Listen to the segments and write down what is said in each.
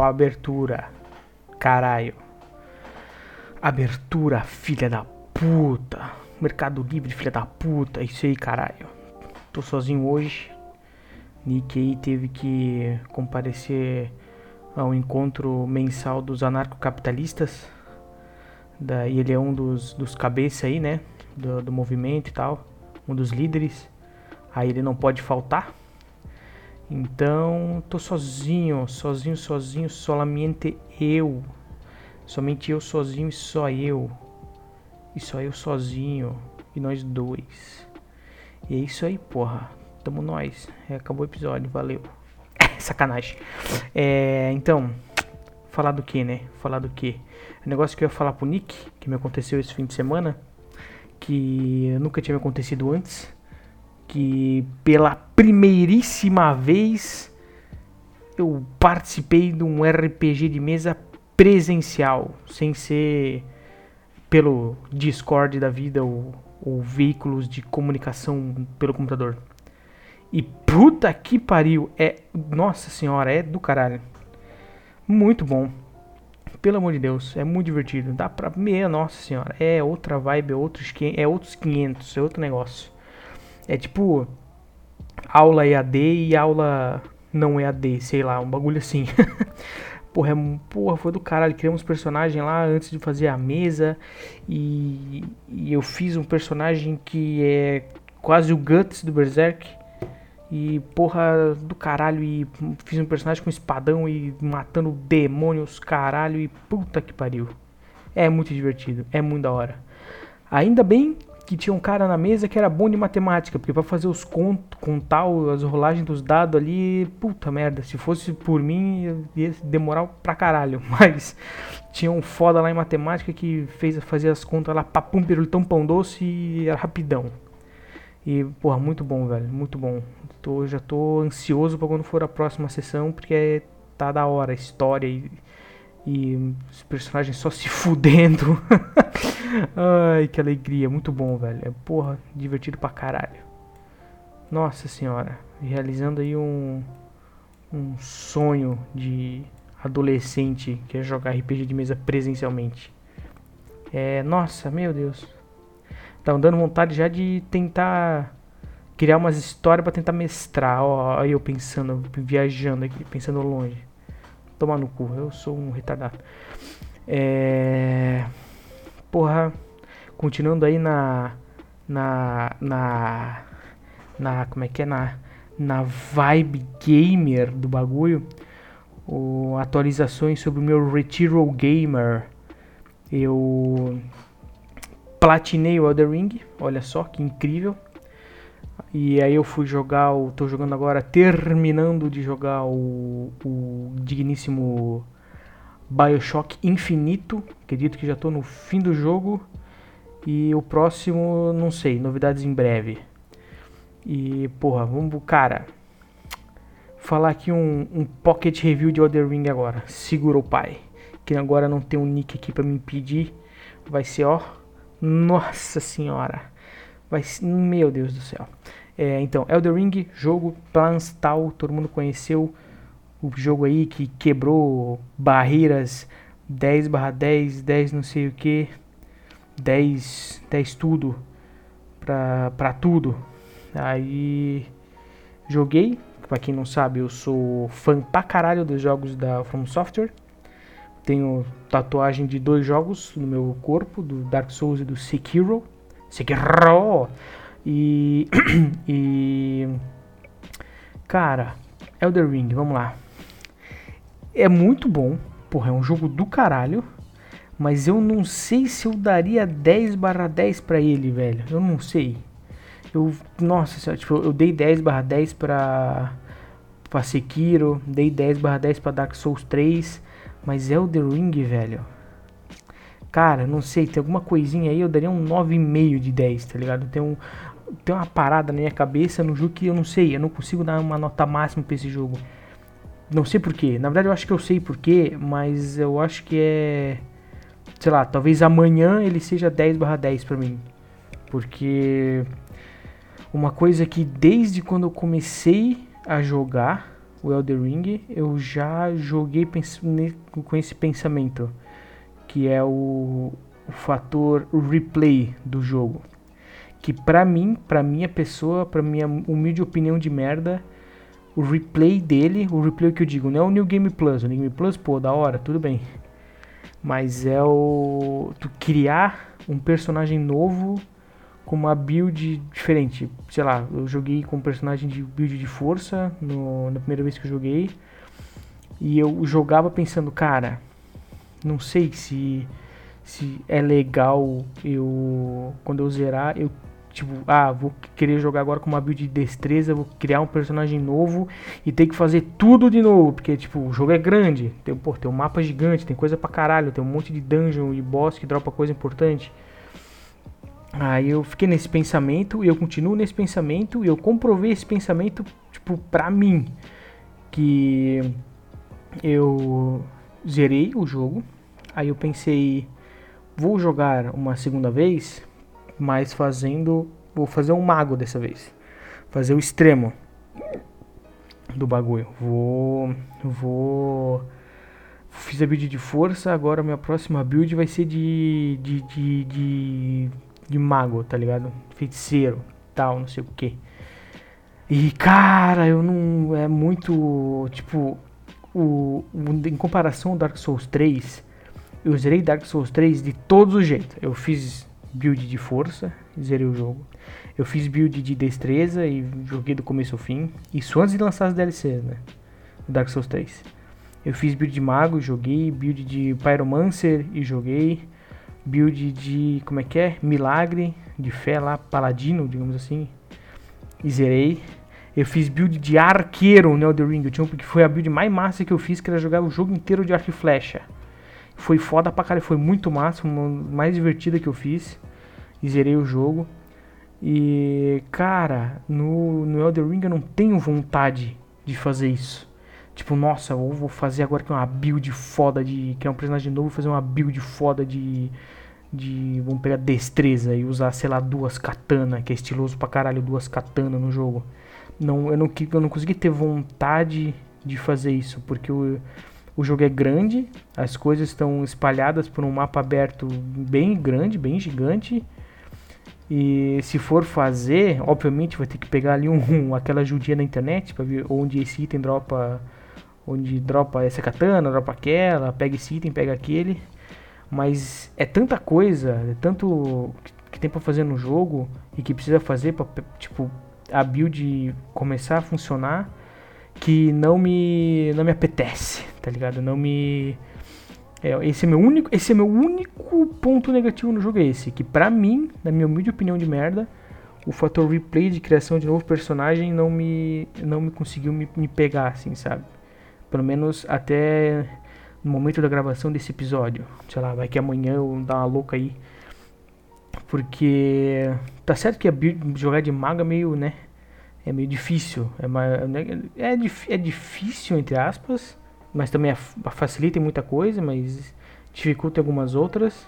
Abertura. Caralho. Abertura, filha da puta. Mercado Livre, filha da puta. Isso aí, caralho. Tô sozinho hoje. Nick aí teve que comparecer ao encontro mensal dos anarcocapitalistas. Daí ele é um dos, dos cabeças aí, né? Do, do movimento e tal. Um dos líderes. Aí ele não pode faltar. Então, tô sozinho, sozinho, sozinho, solamente eu. Somente eu sozinho e só eu. E só eu sozinho. E nós dois. E é isso aí, porra. Tamo nós. É, acabou o episódio, valeu. Sacanagem. É, então, falar do que, né? Falar do que? O negócio que eu ia falar pro Nick, que me aconteceu esse fim de semana, que nunca tinha me acontecido antes, que pela primeiríssima vez eu participei de um RPG de mesa presencial, sem ser pelo Discord da vida ou, ou veículos de comunicação pelo computador. E puta que pariu, é. Nossa senhora, é do caralho. Muito bom. Pelo amor de Deus, é muito divertido. Dá pra. Meia, nossa senhora. É outra vibe, é outros, é outros 500, é outro negócio. É tipo. Aula EAD e aula não EAD, sei lá, um bagulho assim. Porra, é, porra, foi do caralho. Criamos personagem lá antes de fazer a mesa. E, e, eu fiz um personagem que é quase o Guts do Berserk. E porra do caralho. E fiz um personagem com espadão e matando demônios, caralho. E puta que pariu. É muito divertido, é muito da hora. Ainda bem que tinha um cara na mesa que era bom de matemática, porque para fazer os contos, contar as rolagens dos dados ali, puta merda, se fosse por mim ia demorar pra caralho, mas tinha um foda lá em matemática que fez fazer as contas lá, papum, pirulitão, pão doce e era rapidão. E, porra, muito bom, velho, muito bom. Tô, já tô ansioso para quando for a próxima sessão, porque tá da hora a história e e os personagens só se fudendo. Ai, que alegria. Muito bom, velho. É porra, divertido pra caralho. Nossa senhora. Realizando aí um, um sonho de adolescente que é jogar RPG de mesa presencialmente. É, nossa, meu Deus. Tá dando vontade já de tentar criar umas histórias para tentar mestrar. Ó, eu pensando, viajando aqui, pensando longe. Tomar no cu, eu sou um retardado. É. Porra. Continuando aí na. Na. Na. Na. Como é que é? Na. Na vibe gamer do bagulho. O, atualizações sobre o meu Retiro Gamer. Eu. Platinei o Elder Ring. Olha só que incrível. E aí eu fui jogar, o, tô jogando agora, terminando de jogar o, o digníssimo Bioshock Infinito. Acredito que já tô no fim do jogo. E o próximo, não sei, novidades em breve. E, porra, vamos, cara, falar aqui um, um pocket review de Elder Ring agora. Segura o pai. Que agora não tem um nick aqui pra me impedir. Vai ser, ó, nossa senhora. Vai, meu Deus do céu. É, então, Elder Ring, jogo, plans tal, todo mundo conheceu o jogo aí que quebrou barreiras 10 barra 10, 10 não sei o que, 10, 10 tudo, pra, pra tudo. Aí joguei, pra quem não sabe, eu sou fã pra caralho dos jogos da From Software. Tenho tatuagem de dois jogos no meu corpo, do Dark Souls e do Sekiro. Sekiro! E. e. Cara, Elder Ring, vamos lá. É muito bom. Porra, é um jogo do caralho. Mas eu não sei se eu daria 10 barra 10 pra ele, velho. Eu não sei. Eu. Nossa, tipo, eu dei 10 barra 10 pra. pra Sekiro. Dei 10 barra 10 pra Dark Souls 3. Mas Elder Ring, velho. Cara, não sei, tem alguma coisinha aí, eu daria um 9,5 de 10, tá ligado? Tem um, tem uma parada na minha cabeça no jogo que eu não sei, eu não consigo dar uma nota máxima para esse jogo. Não sei porquê. Na verdade, eu acho que eu sei porquê, mas eu acho que é. Sei lá, talvez amanhã ele seja 10 barra 10 pra mim. Porque. Uma coisa que desde quando eu comecei a jogar, o Elder Ring, eu já joguei com esse pensamento, que é o, o fator replay do jogo. Que pra mim, pra minha pessoa, pra minha humilde opinião de merda, o replay dele, o replay que eu digo, não é o New Game Plus. O New Game Plus, pô, da hora, tudo bem. Mas é o. Tu criar um personagem novo com uma build diferente. Sei lá, eu joguei com um personagem de build de força no, na primeira vez que eu joguei. E eu jogava pensando, cara, não sei se, se é legal eu. Quando eu zerar, eu Tipo, ah, vou querer jogar agora com uma build de destreza, vou criar um personagem novo e ter que fazer tudo de novo. Porque, tipo, o jogo é grande. Tem, pô, tem um mapa gigante, tem coisa pra caralho, tem um monte de dungeon e boss que dropa coisa importante. Aí eu fiquei nesse pensamento e eu continuo nesse pensamento e eu comprovei esse pensamento, tipo, pra mim. Que eu zerei o jogo. Aí eu pensei, vou jogar uma segunda vez mas fazendo. Vou fazer um mago dessa vez. Fazer o extremo do bagulho. Vou. Vou. Fiz a build de força, agora minha próxima build vai ser de. de. de. de, de mago, tá ligado? Feiticeiro, tal, não sei o que. E cara, eu não. É muito. Tipo. O, o, em comparação ao Dark Souls 3, eu zerei Dark Souls 3 de todos os jeitos. Eu fiz build de força, zerei o jogo. Eu fiz build de destreza e joguei do começo ao fim. Isso antes de lançar as DLCs, né? Dark Souls 3. Eu fiz build de mago, joguei. Build de pyromancer e joguei. Build de, como é que é? Milagre, de fé lá, paladino, digamos assim. E zerei. Eu fiz build de arqueiro no Elder Ring, porque foi a build mais massa que eu fiz, que era jogar o jogo inteiro de arco e flecha. Foi foda pra caralho, foi muito massa, uma mais divertida que eu fiz. E zerei o jogo. E, cara, no, no Elder Ring eu não tenho vontade de fazer isso. Tipo, nossa, eu vou fazer agora que é uma build foda de. Que é um personagem novo, fazer uma build foda de. De. Vamos pegar destreza e usar, sei lá, duas katana, que é estiloso pra caralho, duas katana no jogo. Não, eu, não, eu não consegui ter vontade de fazer isso, porque eu, o jogo é grande, as coisas estão espalhadas por um mapa aberto bem grande, bem gigante. E se for fazer, obviamente vai ter que pegar ali um, um aquela ajudinha na internet para ver onde esse item dropa, onde dropa essa katana, dropa aquela, pega esse item, pega aquele. Mas é tanta coisa, é tanto que tem para fazer no jogo e que precisa fazer para tipo a build começar a funcionar que não me não me apetece, tá ligado? Não me é, esse é meu único, esse é meu único ponto negativo no jogo é esse, que pra mim, na minha humilde opinião de merda, o fator replay de criação de novo personagem não me não me conseguiu me, me pegar assim, sabe? Pelo menos até no momento da gravação desse episódio. Sei lá, vai que amanhã eu dar uma louca aí. Porque tá certo que jogar de mago é meio, né? É meio difícil. É, né, é, é difícil, entre aspas, mas também facilita em muita coisa, mas dificulta algumas outras.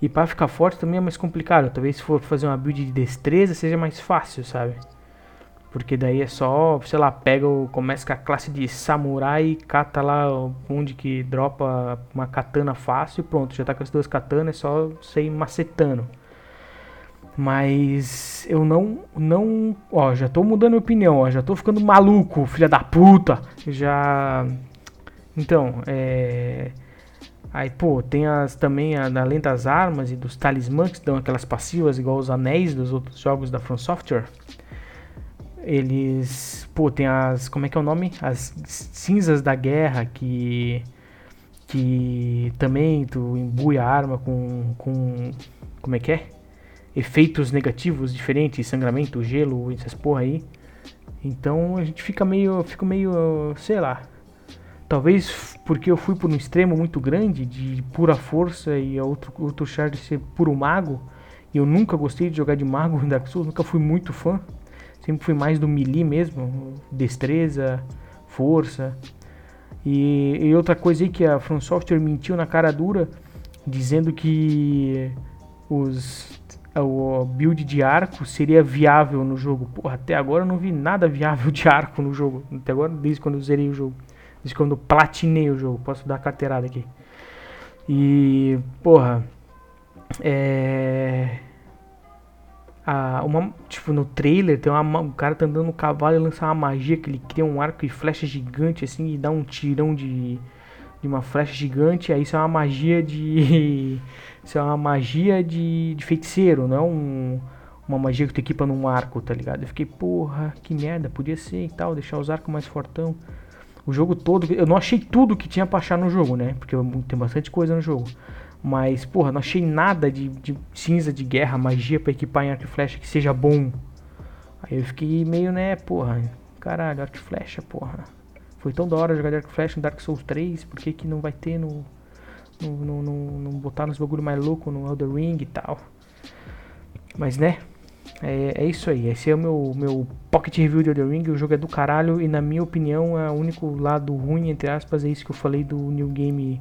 E para ficar forte também é mais complicado. Talvez se for fazer uma build de destreza seja mais fácil, sabe? Porque daí é só, sei lá, pega o, começa com a classe de samurai, cata lá onde que dropa uma katana fácil e pronto, já tá com as duas katanas, é só sair macetando. Mas eu não, não, ó, já tô mudando minha opinião, ó, já tô ficando maluco, filha da puta. Já, então, é, aí pô, tem as também a, além das armas e dos talismãs que dão aquelas passivas igual os anéis dos outros jogos da From Software. Eles, pô, tem as, como é que é o nome? As cinzas da guerra que que também tu imbui a arma com com como é que é? Efeitos negativos diferentes, sangramento, gelo, essas porra aí. Então a gente fica meio, fica meio, sei lá. Talvez porque eu fui por um extremo muito grande de pura força e outro outro char de ser puro mago. E eu nunca gostei de jogar de mago em Dark Souls, nunca fui muito fã. Sempre fui mais do melee mesmo, destreza, força. E, e outra coisa aí que a From Software mentiu na cara dura, dizendo que os o build de arco seria viável no jogo. Porra, até agora eu não vi nada viável de arco no jogo. Até agora, desde quando eu zerei o jogo. Desde quando eu platinei o jogo. Posso dar carteirada aqui. E, porra, é. Ah, uma, tipo, no trailer tem uma, um cara tá andando no cavalo e lança uma magia que ele cria um arco e flecha gigante assim e dá um tirão de, de uma flecha gigante. Aí isso é uma magia de. Isso é uma magia de, de feiticeiro, não é um, uma magia que tu equipa num arco, tá ligado? Eu fiquei, porra, que merda, podia ser e tal, deixar os arcos mais fortão. O jogo todo, eu não achei tudo que tinha pra achar no jogo, né? Porque tem bastante coisa no jogo. Mas, porra, não achei nada de, de cinza de guerra, magia pra equipar em arco e flecha que seja bom. Aí eu fiquei meio, né, porra, caralho, arco e flecha, porra. Foi tão da hora jogar e flecha no Dark Souls 3, por que que não vai ter no não, não botar nos bagulho mais louco no Elder Ring e tal. Mas né, é, é, isso aí. Esse é o meu, meu pocket review de Elder Ring. O jogo é do caralho e na minha opinião é o único lado ruim, entre aspas, é isso que eu falei do New Game.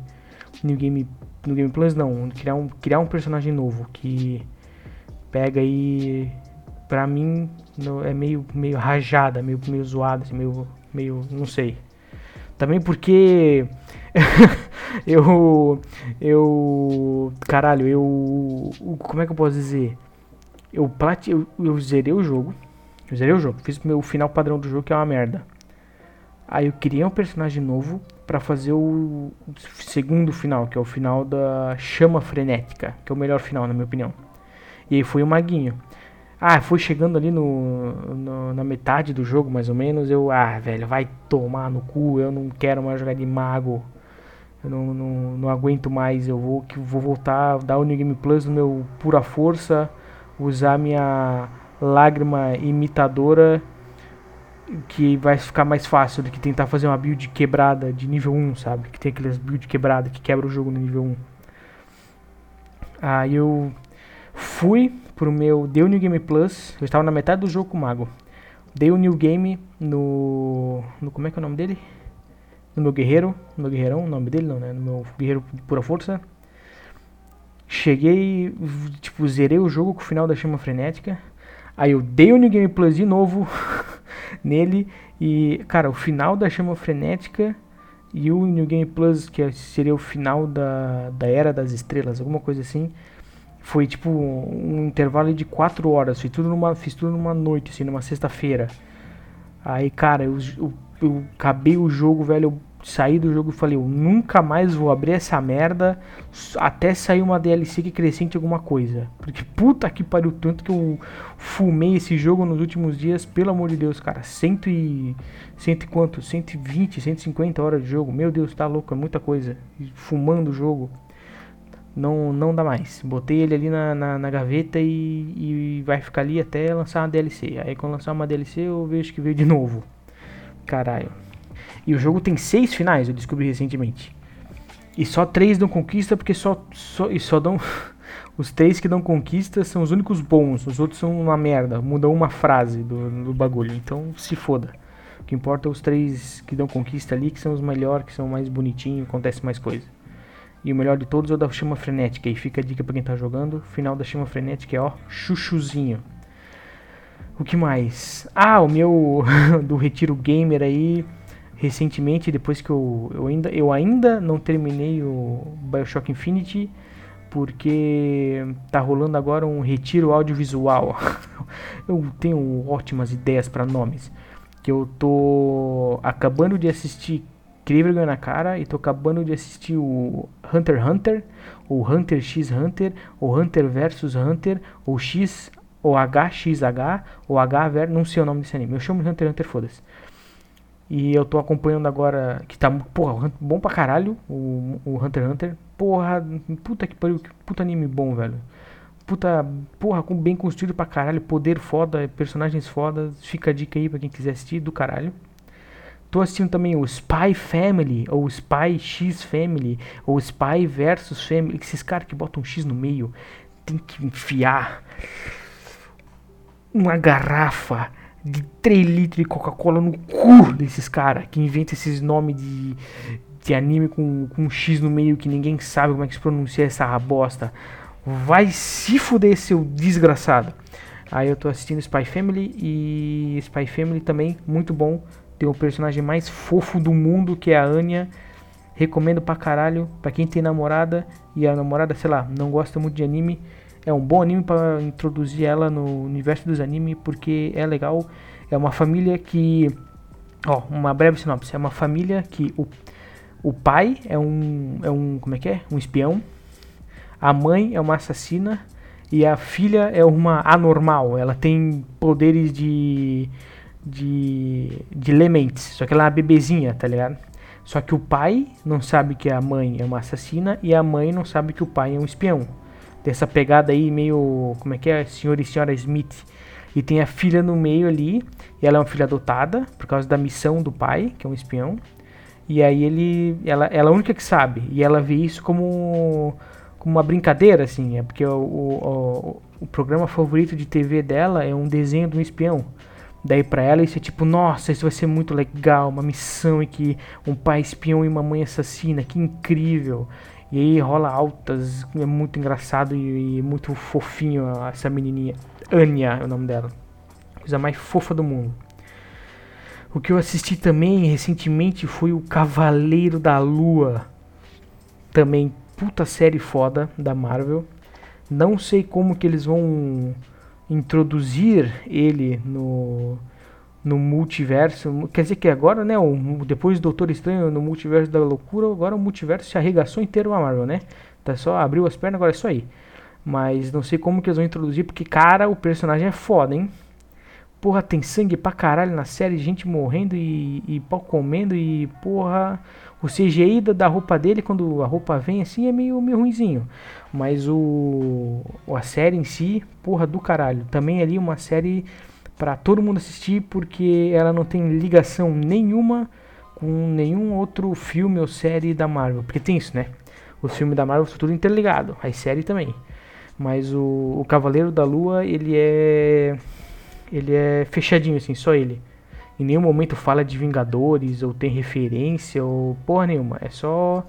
New Game. No Game Plus não. Criar um, criar um personagem novo que pega aí. Pra mim no, é meio, meio rajada, meio, meio zoada, assim, meio, meio. não sei. Também porque eu. Eu. Caralho, eu. Como é que eu posso dizer? Eu, plate, eu, eu zerei o jogo. Eu zerei o jogo. Fiz o meu final padrão do jogo, que é uma merda. Aí eu criei um personagem novo para fazer o segundo final, que é o final da chama frenética, que é o melhor final, na minha opinião. E aí foi o maguinho. Ah, foi chegando ali no, no, na metade do jogo, mais ou menos. Eu, ah, velho, vai tomar no cu. Eu não quero mais jogar de mago. Eu não, não, não aguento mais. Eu vou, vou voltar, dar o New Game Plus no meu pura força. Usar minha lágrima imitadora. Que vai ficar mais fácil do que tentar fazer uma build quebrada de nível 1, sabe? Que tem aqueles build quebrada que quebra o jogo no nível 1. Aí eu fui pro meu. Dei o New Game Plus. Eu estava na metade do jogo com o Mago. Dei o New Game no. no como é que é o nome dele? No meu guerreiro. No meu guerreirão, o nome dele não, né? No meu guerreiro de pura força. Cheguei. Tipo, zerei o jogo com o final da chama frenética. Aí eu dei o New Game Plus de novo nele. E, cara, o final da chama frenética e o New Game Plus, que seria o final da, da Era das Estrelas, alguma coisa assim foi tipo um intervalo de quatro horas. Fiz tudo numa, fiz tudo numa noite, assim, numa sexta-feira. Aí, cara, eu, eu, eu, acabei o jogo, velho. Eu saí do jogo e falei, eu nunca mais vou abrir essa merda até sair uma DLC que acrescente alguma coisa. Porque puta que pariu, tanto que eu fumei esse jogo nos últimos dias, pelo amor de Deus, cara. Cento e. Cento e quanto? 120, 150 horas de jogo. Meu Deus, tá louco, é muita coisa. Fumando o jogo não, não dá mais. Botei ele ali na, na, na gaveta e, e, vai ficar ali até lançar uma DLC. Aí quando lançar uma DLC eu vejo que veio de novo. Caralho. E o jogo tem seis finais, eu descobri recentemente. E só três dão conquista porque só, só, e só dão. os três que dão conquista são os únicos bons. Os outros são uma merda. Mudam uma frase do, do bagulho. Então se foda. O que importa é os três que dão conquista ali, que são os melhores, que são mais bonitinhos, acontece mais coisa. E o melhor de todos é o da chama frenética. E fica a dica pra quem tá jogando. Final da chama frenética é ó, chuchuzinho. O que mais? Ah, o meu do Retiro Gamer aí. Recentemente, depois que eu, eu, ainda, eu ainda não terminei o Bioshock Infinity. Porque tá rolando agora um retiro audiovisual. eu tenho ótimas ideias para nomes. Que eu tô acabando de assistir criei vergonha na cara e tô acabando de assistir o Hunter x Hunter, ou Hunter x Hunter, ou Hunter vs Hunter, ou X, ou HXH, ou H não sei o nome desse anime. Eu chamo de Hunter x Hunter, foda-se. E eu tô acompanhando agora, que tá, porra, bom pra caralho, o, o Hunter x Hunter. Porra, puta que pariu, que puta anime bom, velho. Puta, porra, bem construído pra caralho, poder foda, personagens foda. Fica a dica aí pra quem quiser assistir, do caralho. Tô assistindo também o Spy Family, ou Spy X Family, ou Spy versus Family. Esses caras que botam um X no meio tem que enfiar uma garrafa de 3 litros de Coca-Cola no cu desses caras que inventam esses nomes de, de anime com, com um X no meio que ninguém sabe como é que se pronuncia essa bosta. Vai se fuder, seu desgraçado. Aí eu tô assistindo Spy Family e Spy Family também, muito bom. Tem o personagem mais fofo do mundo, que é a Anya. Recomendo pra caralho, pra quem tem namorada e a namorada, sei lá, não gosta muito de anime. É um bom anime para introduzir ela no universo dos animes, porque é legal. É uma família que. Ó, uma breve sinopse. É uma família que o, o pai é um. É um. Como é que é? Um espião. A mãe é uma assassina. E a filha é uma anormal. Ela tem poderes de. De. de lementes. Só que ela é uma bebezinha, tá ligado? Só que o pai não sabe que a mãe é uma assassina e a mãe não sabe que o pai é um espião. Dessa pegada aí meio, como é que é, senhor e senhora Smith. E tem a filha no meio ali, e ela é uma filha adotada por causa da missão do pai, que é um espião. E aí ele, ela, ela é a única que sabe, e ela vê isso como, como uma brincadeira, assim, é porque o, o, o programa favorito de TV dela é um desenho de um espião. Daí pra ela isso é tipo, nossa, isso vai ser muito legal, uma missão em que um pai espião e uma mãe assassina, que incrível. E aí rola altas, é muito engraçado e, e muito fofinho essa menininha. Anya é o nome dela. Coisa mais fofa do mundo. O que eu assisti também recentemente foi o Cavaleiro da Lua. Também puta série foda da Marvel. Não sei como que eles vão introduzir ele no no multiverso. Quer dizer que agora, né, o, depois do Doutor Estranho no multiverso da loucura, agora o multiverso se arregaçou inteiro a Marvel, né? Tá só abriu as pernas, agora é isso aí. Mas não sei como que eles vão introduzir, porque, cara, o personagem é foda, hein? Porra, tem sangue pra caralho na série, gente morrendo e, e pau comendo e, porra, o CGI da, da roupa dele, quando a roupa vem assim, é meio, meio ruimzinho. Mas o a série em si, porra do caralho. Também ali uma série para todo mundo assistir, porque ela não tem ligação nenhuma com nenhum outro filme ou série da Marvel. Porque tem isso, né? Os filmes da Marvel são tudo interligado, as séries também. Mas o, o Cavaleiro da Lua, ele é ele é fechadinho assim, só ele. Em nenhum momento fala de Vingadores, ou tem referência, ou porra nenhuma. É só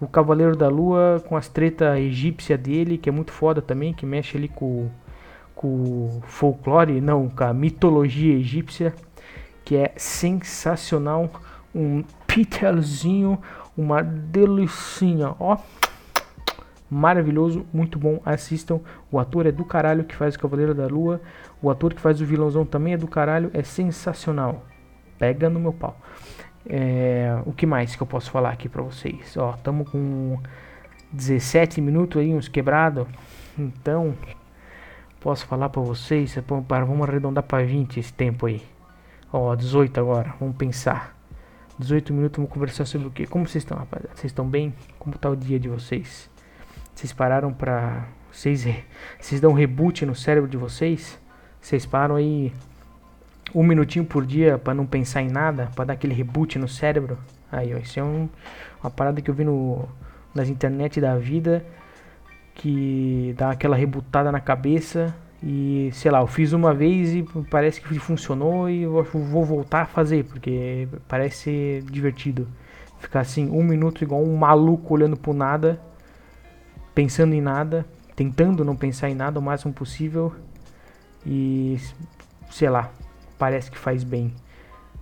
o Cavaleiro da Lua com as treta egípcia dele, que é muito foda também, que mexe ali com, com folclore, não, com a mitologia egípcia, que é sensacional. Um pitelzinho, uma delicinha, ó. Maravilhoso, muito bom. Assistam. O ator é do caralho que faz o Cavaleiro da Lua. O ator que faz o vilãozão também é do caralho. É sensacional pega no meu pau. É, o que mais que eu posso falar aqui pra vocês? Ó, tamo com 17 minutos aí, uns quebrados. Então, posso falar pra vocês. Vamos arredondar pra 20 esse tempo aí. Ó, 18 agora, vamos pensar. 18 minutos, vamos conversar sobre o que? Como vocês estão, rapaziada? Vocês estão bem? Como tá o dia de vocês? Vocês pararam pra. Vocês, vocês dão um reboot no cérebro de vocês? Vocês param aí um minutinho por dia para não pensar em nada, para dar aquele reboot no cérebro. Aí, ó, isso é um, uma parada que eu vi no, nas internet da vida que dá aquela rebutada na cabeça e sei lá, eu fiz uma vez e parece que funcionou e eu vou voltar a fazer porque parece divertido. Ficar assim um minuto igual um maluco olhando pro nada, pensando em nada, tentando não pensar em nada o máximo possível e sei lá, parece que faz bem.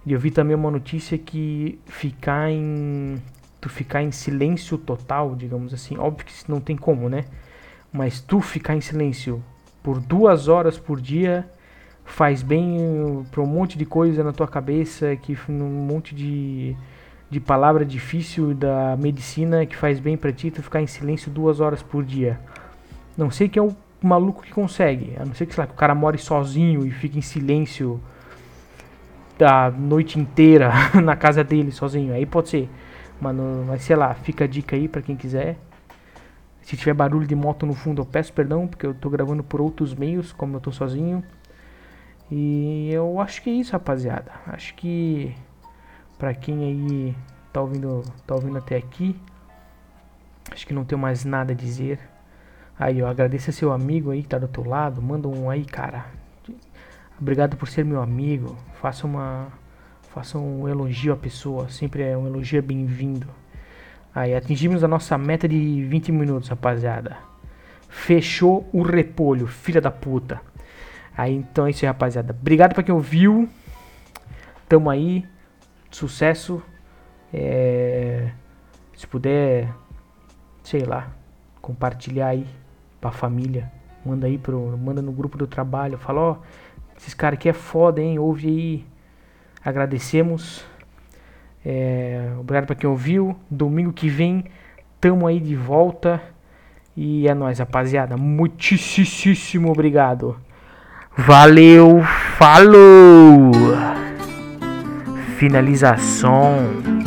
E eu vi também uma notícia que ficar em tu ficar em silêncio total, digamos assim, óbvio que não tem como, né? Mas tu ficar em silêncio por duas horas por dia faz bem para um monte de coisa na tua cabeça, que um monte de, de palavra difícil da medicina que faz bem para ti tu ficar em silêncio duas horas por dia. Não sei que é o maluco que consegue, a não ser que, sei lá, que o cara more sozinho e fique em silêncio a noite inteira na casa dele sozinho. Aí pode ser. Mano, mas sei lá, fica a dica aí para quem quiser. Se tiver barulho de moto no fundo, eu peço perdão, porque eu tô gravando por outros meios, como eu tô sozinho. E eu acho que é isso, rapaziada. Acho que para quem aí tá ouvindo, tá ouvindo até aqui, acho que não tenho mais nada a dizer. Aí, eu agradeço a seu amigo aí que tá do outro lado, manda um aí, cara. Obrigado por ser meu amigo. Faça uma faça um elogio à pessoa, sempre é um elogio bem-vindo. Aí atingimos a nossa meta de 20 minutos, rapaziada. Fechou o repolho, filha da puta. Aí então é isso aí, rapaziada. Obrigado pra quem ouviu. Tamo aí. Sucesso. É... Se puder, sei lá, compartilhar aí pra família. Manda aí pro. Manda no grupo do trabalho. Fala, ó, esses caras aqui é foda, hein? Ouve aí. Agradecemos. É, obrigado pra quem ouviu. Domingo que vem, tamo aí de volta. E é nóis, rapaziada. Muitíssimo obrigado. Valeu, falou! Finalização.